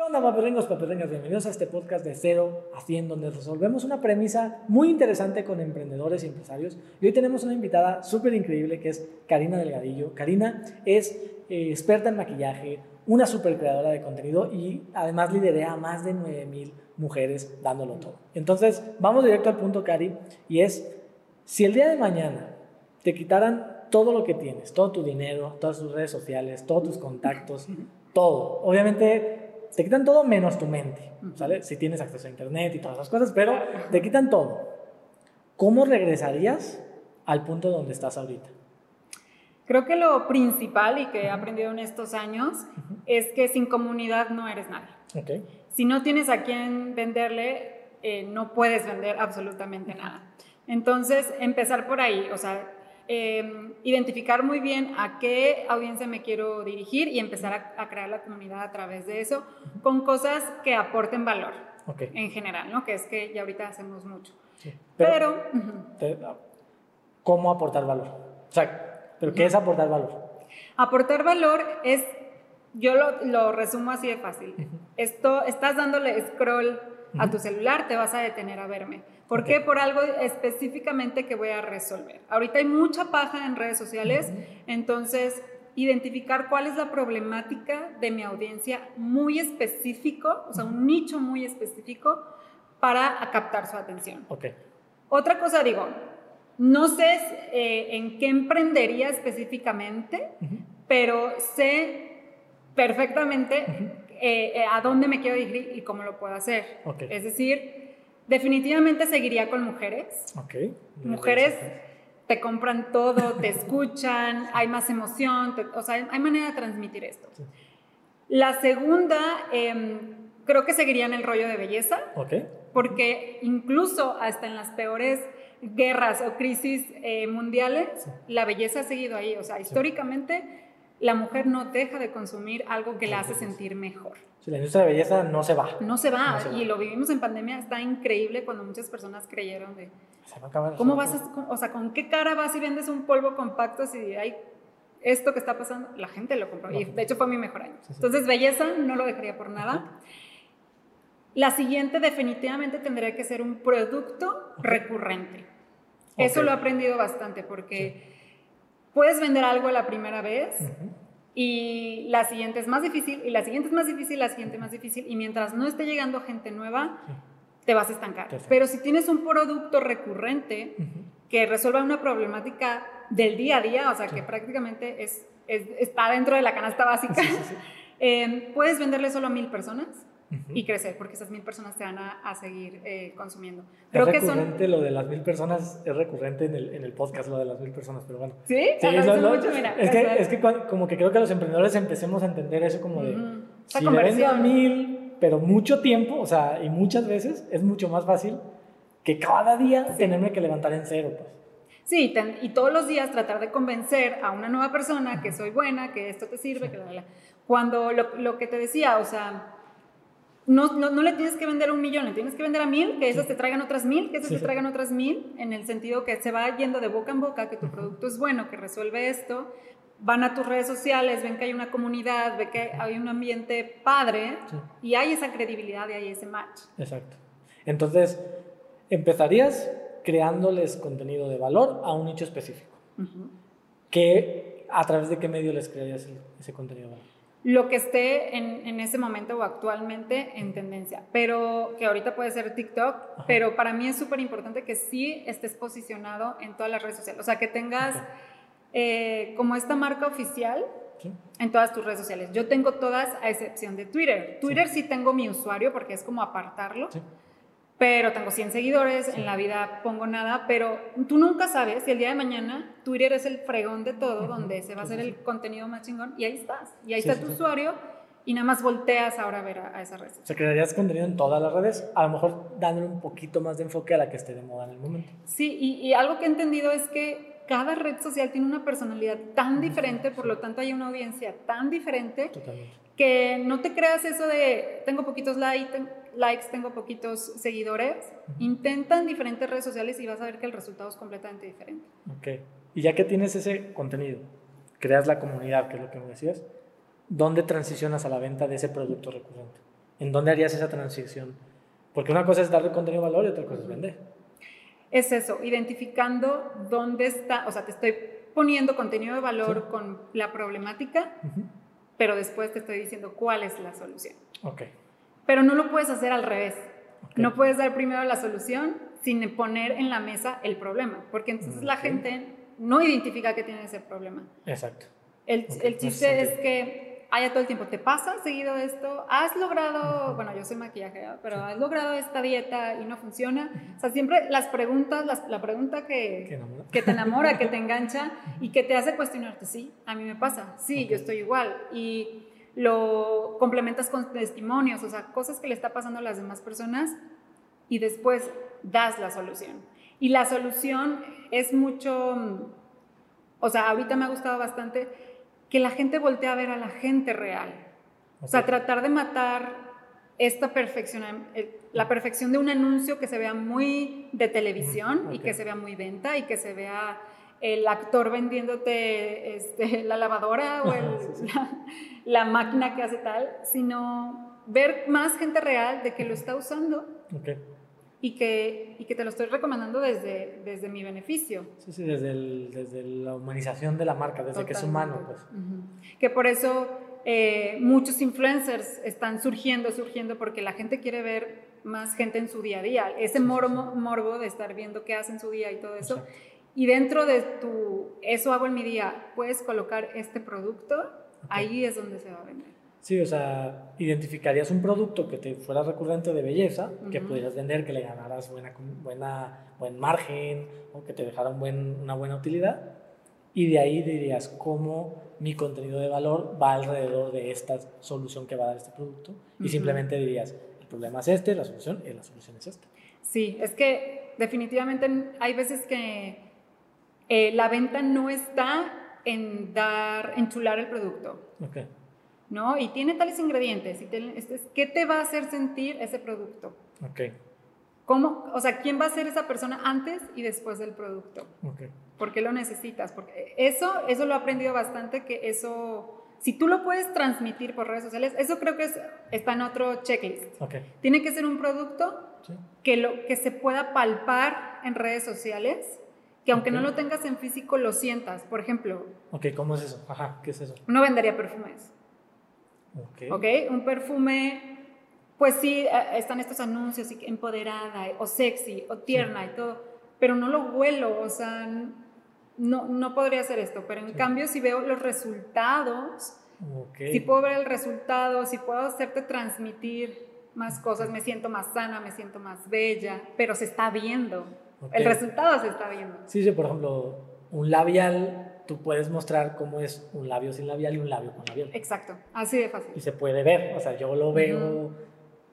¿Qué onda, paperringos, paperringas? Bienvenidos a este podcast de Cero a 100, donde resolvemos una premisa muy interesante con emprendedores y empresarios. Y hoy tenemos una invitada súper increíble que es Karina Delgadillo. Karina es eh, experta en maquillaje, una super creadora de contenido y además liderea a más de 9000 mujeres dándolo todo. Entonces, vamos directo al punto, Cari, y es, si el día de mañana te quitaran todo lo que tienes, todo tu dinero, todas tus redes sociales, todos tus contactos, todo, obviamente te quitan todo menos tu mente, ¿sale? Si tienes acceso a internet y todas esas cosas, pero te quitan todo. ¿Cómo regresarías al punto donde estás ahorita? Creo que lo principal y que he aprendido en estos años es que sin comunidad no eres nadie. Okay. Si no tienes a quién venderle, eh, no puedes vender absolutamente nada. Entonces, empezar por ahí, o sea, Em, identificar muy bien a qué audiencia me quiero dirigir y empezar a, crear la comunidad a través de eso con cosas que aporten valor en general, ¿no? Que es que ya ahorita hacemos mucho. Pero, ¿cómo aportar valor? O sea, ¿pero qué es aportar valor? Aportar valor es, yo lo, lo resumo así de fácil. Esto, estás dándole scroll a tu celular, te vas a detener a verme ¿Por qué? Por algo específicamente que voy a resolver. Ahorita hay mucha paja en redes sociales, entonces identificar cuál es la problemática de mi audiencia muy específico, o sea, un nicho muy específico para captar su atención. Okay. Otra cosa digo, no sé eh, en qué emprendería específicamente, pero sé perfectamente eh, eh, a dónde me quiero dirigir y cómo lo puedo hacer. Okay. Es decir, Definitivamente seguiría con mujeres. Ok. Mujeres te compran todo, te escuchan, hay más emoción, o sea, hay manera de transmitir esto. La segunda, em, creo que seguiría en el rollo de belleza. Ok. Porque incluso hasta en las peores guerras o crisis eh, mundiales, la belleza ha seguido ahí. O sea, históricamente la mujer no deja de consumir algo que la hace sentir mejor. la industria de belleza no se va. No se va, y lo vivimos en pandemia, está increíble cuando muchas personas creyeron de... Se va a acabar. ¿Cómo vas a, o sea, con qué cara vas y vendes un polvo compacto si hay esto que está pasando? La gente lo compró, y de hecho fue mi mejor año. Entonces, belleza no lo dejaría por nada. La siguiente definitivamente tendría que ser un producto recurrente. Eso lo he aprendido bastante porque puedes vender algo la primera vez y la siguiente es más difícil y la siguiente es más difícil, la siguiente más difícil y mientras no esté llegando gente nueva, te vas a estancar. Pero si tienes un producto recurrente que resuelva una problemática del día a día, o sea, que prácticamente es, está dentro de la canasta básica, eh, puedes venderle solo a mil personas y crecer, porque esas mil personas te van a, seguir eh, consumiendo. Creo es recurrente que son... lo de las mil personas, es recurrente en el, en el podcast lo de las mil personas, pero bueno. Sí, sí mucho, mira, es, que, es que como que creo que los emprendedores empecemos a entender eso como de, si le vendo a mil, pero mucho tiempo, o sea, y muchas veces, es mucho más fácil que cada día tenerme que levantar en cero, pues. Sí, y todos los días tratar de convencer a una nueva persona que soy buena, que esto te sirve, que la, Cuando lo, lo que te decía, o sea no, no, no, le tienes que vender un millón, le tienes que vender a mil, que esas te traigan otras mil, que esas te traigan otras mil, en el sentido que se va yendo de boca en boca, que tu producto es bueno, que resuelve esto, van a tus redes sociales, ven que hay una comunidad, ven que hay un ambiente padre y hay esa credibilidad y hay ese match. Exacto. Entonces, empezarías creándoles contenido de valor a un nicho específico. ¿A través de qué medio les crearías ese contenido de valor? lo que esté en, en, ese momento o actualmente en tendencia, pero que ahorita puede ser TikTok, pero para mí es súper importante que sí estés posicionado en todas las redes sociales, o sea, que tengas eh, como esta marca oficial en todas tus redes sociales. Yo tengo todas a excepción de Twitter. Twitter sí, tengo mi usuario porque es como apartarlo pero tengo 100 seguidores, en la vida pongo nada, pero tú nunca sabes si el día de mañana Twitter es el fregón de todo, donde se va a hacer el contenido más chingón, y ahí estás, y ahí está tu usuario, y nada más volteas ahora a ver a, esa red. O sea, crearías contenido en todas las redes, a lo mejor dándole un poquito más de enfoque a la que esté de moda en el momento. Sí, y, y algo que he entendido es que cada red social tiene una personalidad tan diferente, por lo tanto hay una audiencia tan diferente, Totalmente. Que no te creas eso de tengo poquitos likes, likes, tengo poquitos seguidores. Intentan diferentes redes sociales y vas a ver que el resultado es completamente diferente. Ok. Y ya que tienes ese contenido, creas la comunidad, que es lo que me decías, ¿dónde transicionas a la venta de ese producto recurrente? ¿En dónde harías esa transición? Porque una cosa es darle contenido valor y otra cosa es vender. Es eso, identificando dónde está, o sea, te estoy poniendo contenido de valor con la problemática, pero después te estoy diciendo cuál es la solución. Ok. Pero no lo puedes hacer al revés. No puedes dar primero la solución sin poner en la mesa el problema, porque entonces la gente no identifica que tiene ese problema. Exacto. El, el chiste es que haya todo el tiempo, ¿te pasa seguido esto? ¿Has logrado, bueno, yo soy maquillaje, pero has logrado esta dieta y no funciona? O sea, siempre las preguntas, la pregunta que, que te enamora, que te engancha y que te hace cuestionarte, sí, a mí me pasa, sí, yo estoy igual. Y lo complementas con testimonios, o sea, cosas que le está pasando a las demás personas y después das la solución. Y la solución es mucho, o sea, ahorita me ha gustado bastante que la gente voltee a ver a la gente real. O sea, tratar de matar esta perfección, eh, la perfección de un anuncio que se vea muy de televisión y que se vea muy venta y que se vea el actor vendiéndote este, la lavadora o La, máquina que hace tal, sino ver más gente real de que lo está usando y que, y que te lo estoy recomendando desde, desde mi beneficio. Sí, sí, desde, desde la humanización de la marca, desde que es humano. Pues. Que por eso eh, muchos influencers están surgiendo, surgiendo, porque la gente quiere ver más gente en su día a día, ese morbo, morbo de estar viendo qué hace en su día y todo eso. Y dentro de tu, eso hago en mi día, puedes colocar este producto, ahí es donde se va a vender. Sí, o sea, identificarías un producto que te fuera recurrente de belleza, que pudieras vender, que le ganaras buena, buena, buen margen o que te dejara un buen, una buena utilidad. Y de ahí dirías cómo mi contenido de valor va alrededor de esta solución que va a dar este producto. Y simplemente dirías, el problema es este, la solución, y la solución es esta. Sí, es que definitivamente hay veces que eh, la venta no está en dar, en chular el producto. Okay. ¿No? Y tiene tales ingredientes. Y este ¿Qué te va a hacer sentir ese producto? Ok. ¿Cómo? O sea, ¿quién va a ser esa persona antes y después del producto? Ok. ¿Por qué lo necesitas? Porque eso, eso lo he aprendido bastante, que eso, si tú lo puedes transmitir por redes sociales, eso creo que es, está en otro checklist. Okay. Tiene que ser un producto que, lo, que se pueda palpar en redes sociales, que aunque no lo tengas en físico, lo sientas. Por ejemplo. Ok, ¿cómo es eso? Ajá, ¿qué es eso? No vendería perfumes. Ok. Un perfume, pues sí, eh, están estos anuncios, empoderada, o sexy, o tierna y todo, pero no lo huelo, o sea, no, no podría hacer esto, pero en cambio si veo los resultados, si puedo ver el resultado, si puedo hacerte transmitir más cosas, me siento más sana, me siento más bella, pero se está viendo, el resultado se está viendo. Sí, sí, por ejemplo, un labial tú puedes mostrar cómo es un labio sin labial y un labio con labial. Exacto, así de fácil. Y se puede ver, o sea, yo lo veo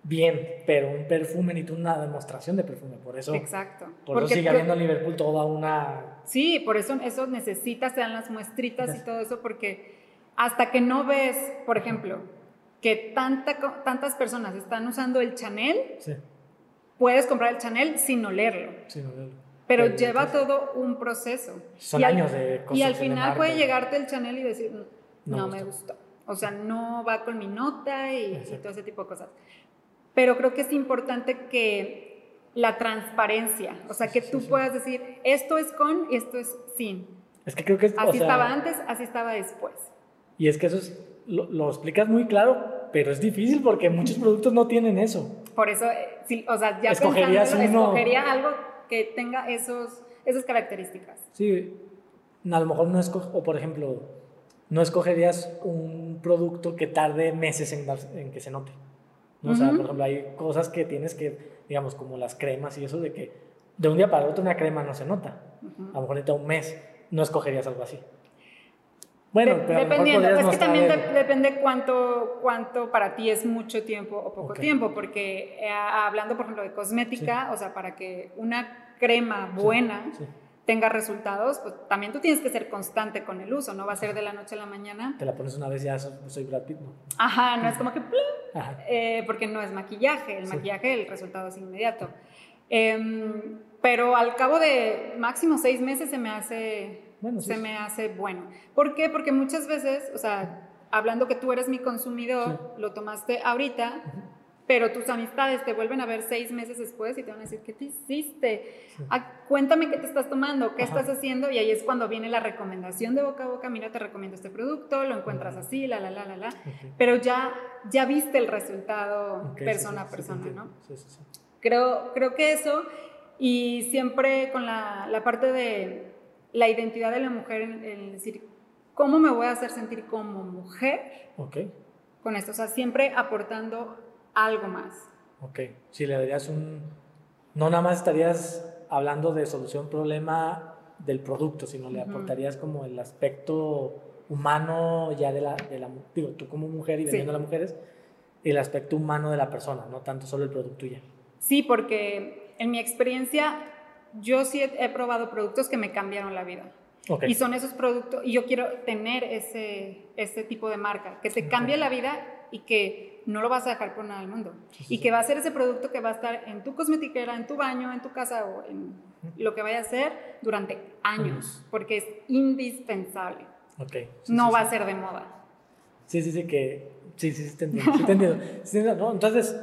bien, pero un perfume ni tú una demostración de perfume, por eso. Exacto. Por eso sigue habiendo en Liverpool toda una... Sí, por eso eso necesitas, te dan las muestritas y todo eso, porque hasta que no ves, por ejemplo, que tanta, tantas personas están usando el Chanel, puedes comprar el Chanel sin olerlo. Sin olerlo. Pero lleva todo un proceso. Son años de Y al final puede llegarte el Chanel y decir, no, me gustó. O sea, no va con mi nota y, todo ese tipo de cosas. Pero creo que es importante que la transparencia, o sea, que tú puedas decir, esto es con y esto es sin. Es que creo que es, Así estaba antes, así estaba después. Y es que eso es, lo, explicas muy claro, pero es difícil porque muchos productos no tienen eso. Por eso, eh, o sea, ya Escogerías escogería algo que tenga esos, esas características. Sí, a lo mejor no escoge, o por ejemplo, no escogerías un producto que tarde meses en, en que se note. ¿no? O sea, por ejemplo, hay cosas que tienes que, digamos, como las cremas y eso de que de un día para otro una crema no se nota. A lo mejor necesita un mes, no escogerías algo así. Bueno, pero dependiendo, es que también depende cuánto, cuánto para ti es mucho tiempo o poco tiempo, porque eh, hablando, por ejemplo, de cosmética, o sea, para que una crema buena tenga resultados, pues también tú tienes que ser constante con el uso, no va a ser de la noche a la mañana. Te la pones una vez y ya soy Brad Pitt, ¿no? Ajá, no es como que, eh, porque no es maquillaje, el maquillaje el resultado es inmediato. Em, pero al cabo de máximo seis meses se me hace se me hace bueno. ¿Por qué? Porque muchas veces, o sea, hablando que tú eres mi consumidor, lo tomaste ahorita pero tus amistades te vuelven a ver seis meses después y te van a decir, ¿qué te hiciste? Ah, cuéntame qué te estás tomando, qué estás haciendo, y ahí es cuando viene la recomendación de boca a boca, mira, te recomiendo este producto, lo encuentras así, la, la, la, la, la, pero ya, ya viste el resultado persona a persona, ¿no? Creo, creo que eso, y siempre con la, la parte de la identidad de la mujer, en, decir, ¿cómo me voy a hacer sentir como mujer? Con esto, o sea, siempre aportando algo más. Ok, si le darías un... No nada más estarías hablando de solución problema del producto, sino le aportarías como el aspecto humano ya de la, de la digo, tú como mujer y vendiendo a las mujeres, el aspecto humano de la persona, no tanto solo el producto ya. Sí, porque en mi experiencia yo sí he, probado productos que me cambiaron la vida. Okay. Y son esos productos, y yo quiero tener ese, ese tipo de marca, que te cambie la vida y que no lo vas a dejar por nada del mundo. y que va a ser ese producto que va a estar en tu cosmetiquera, en tu baño, en tu casa o en lo que vaya a ser durante años, porque es indispensable. Okay. no va a ser de moda. Sí, sí, sí, que... Sí, sí, sí, te entiendo. Te entiendo. Entonces,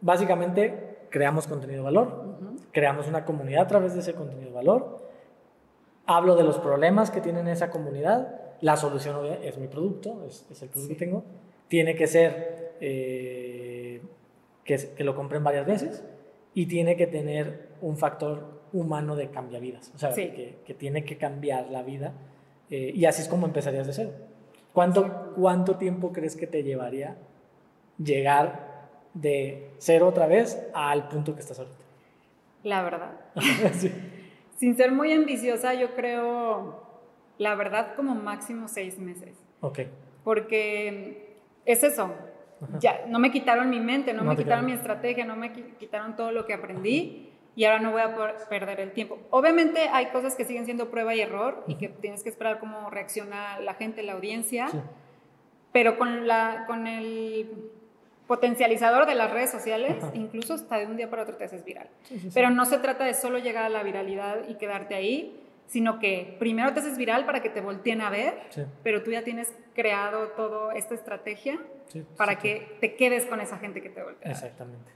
básicamente, creamos contenido de valor, creamos una comunidad a través de ese contenido de valor, hablo de los problemas que tiene esa comunidad, la solución es mi producto, es, el producto que tengo, tiene que ser eh, que, que, lo compren varias veces y tiene que tener un factor humano de vidas. O sea, que, que, tiene que cambiar la vida eh, y así es como empezarías de cero. ¿Cuánto, ¿Cuánto tiempo crees que te llevaría llegar de cero otra vez al punto que estás ahorita? La verdad. Sin ser muy ambiciosa, yo creo, la verdad, como máximo seis meses. Ok. Porque es eso. Ya, no me quitaron mi mente, no, me quitaron mi estrategia, no me quitaron todo lo que aprendí y ahora no voy a poder perder el tiempo. Obviamente hay cosas que siguen siendo prueba y error y que tienes que esperar cómo reacciona la gente, la audiencia, pero con, la, con el potencializador de las redes sociales, incluso hasta de un día para otro te haces viral. pero no se trata de solo llegar a la viralidad y quedarte ahí, sino que primero te haces viral para que te volteen a ver, pero tú ya tienes creado toda esta estrategia para que te quedes con esa gente que te voltea. Exactamente.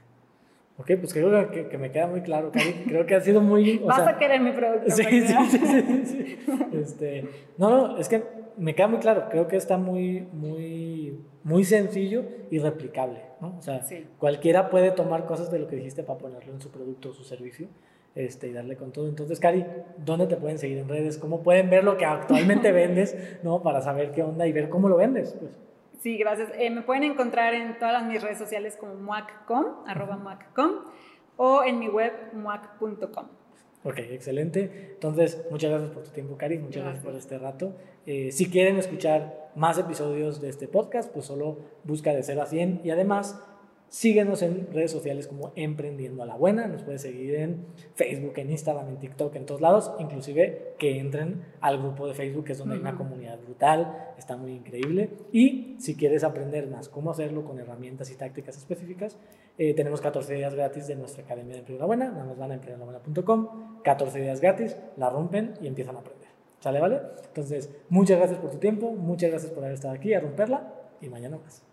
Ok, pues creo que, que, me queda muy claro, Cari. Creo que ha sido muy... Vas a querer mi producto. Sí, sí, sí, sí, Este, no, no, es que me queda muy claro. Creo que está muy, muy, muy sencillo y replicable. ¿no? O sea, cualquiera puede tomar cosas de lo que dijiste para ponerlo en su producto o su servicio este, y darle con todo. Entonces, Cari, ¿dónde te pueden seguir en redes? ¿Cómo pueden ver lo que actualmente vendes, ¿no? Para saber qué onda y ver cómo lo vendes. Pues. Sí, gracias. Eh, me pueden encontrar en todas mis redes sociales como muaccom, arroba muaccom, o en mi web muac.com. Ok, excelente. Entonces, muchas gracias por tu tiempo, Cari. Muchas gracias, por este rato. Eh, si quieren escuchar más episodios de este podcast, pues solo busca de 0 a 100 y además Síguenos en redes sociales como Emprendiendo a la Buena. Nos puedes seguir en Facebook, en Instagram, en TikTok, en todos lados. Inclusive que entren al grupo de Facebook, que es donde hay una comunidad brutal. Está muy increíble. Y si quieres aprender más cómo hacerlo con herramientas y tácticas específicas, eh, tenemos 14 días gratis de nuestra Academia de Emprendedor a la Buena. Nada más van a emprendedorbuena.com. 14 días gratis, la rompen y empiezan a aprender. ¿Sale, vale? Entonces, muchas gracias por tu tiempo. Muchas gracias por haber estado aquí a romperla. Y mañana más.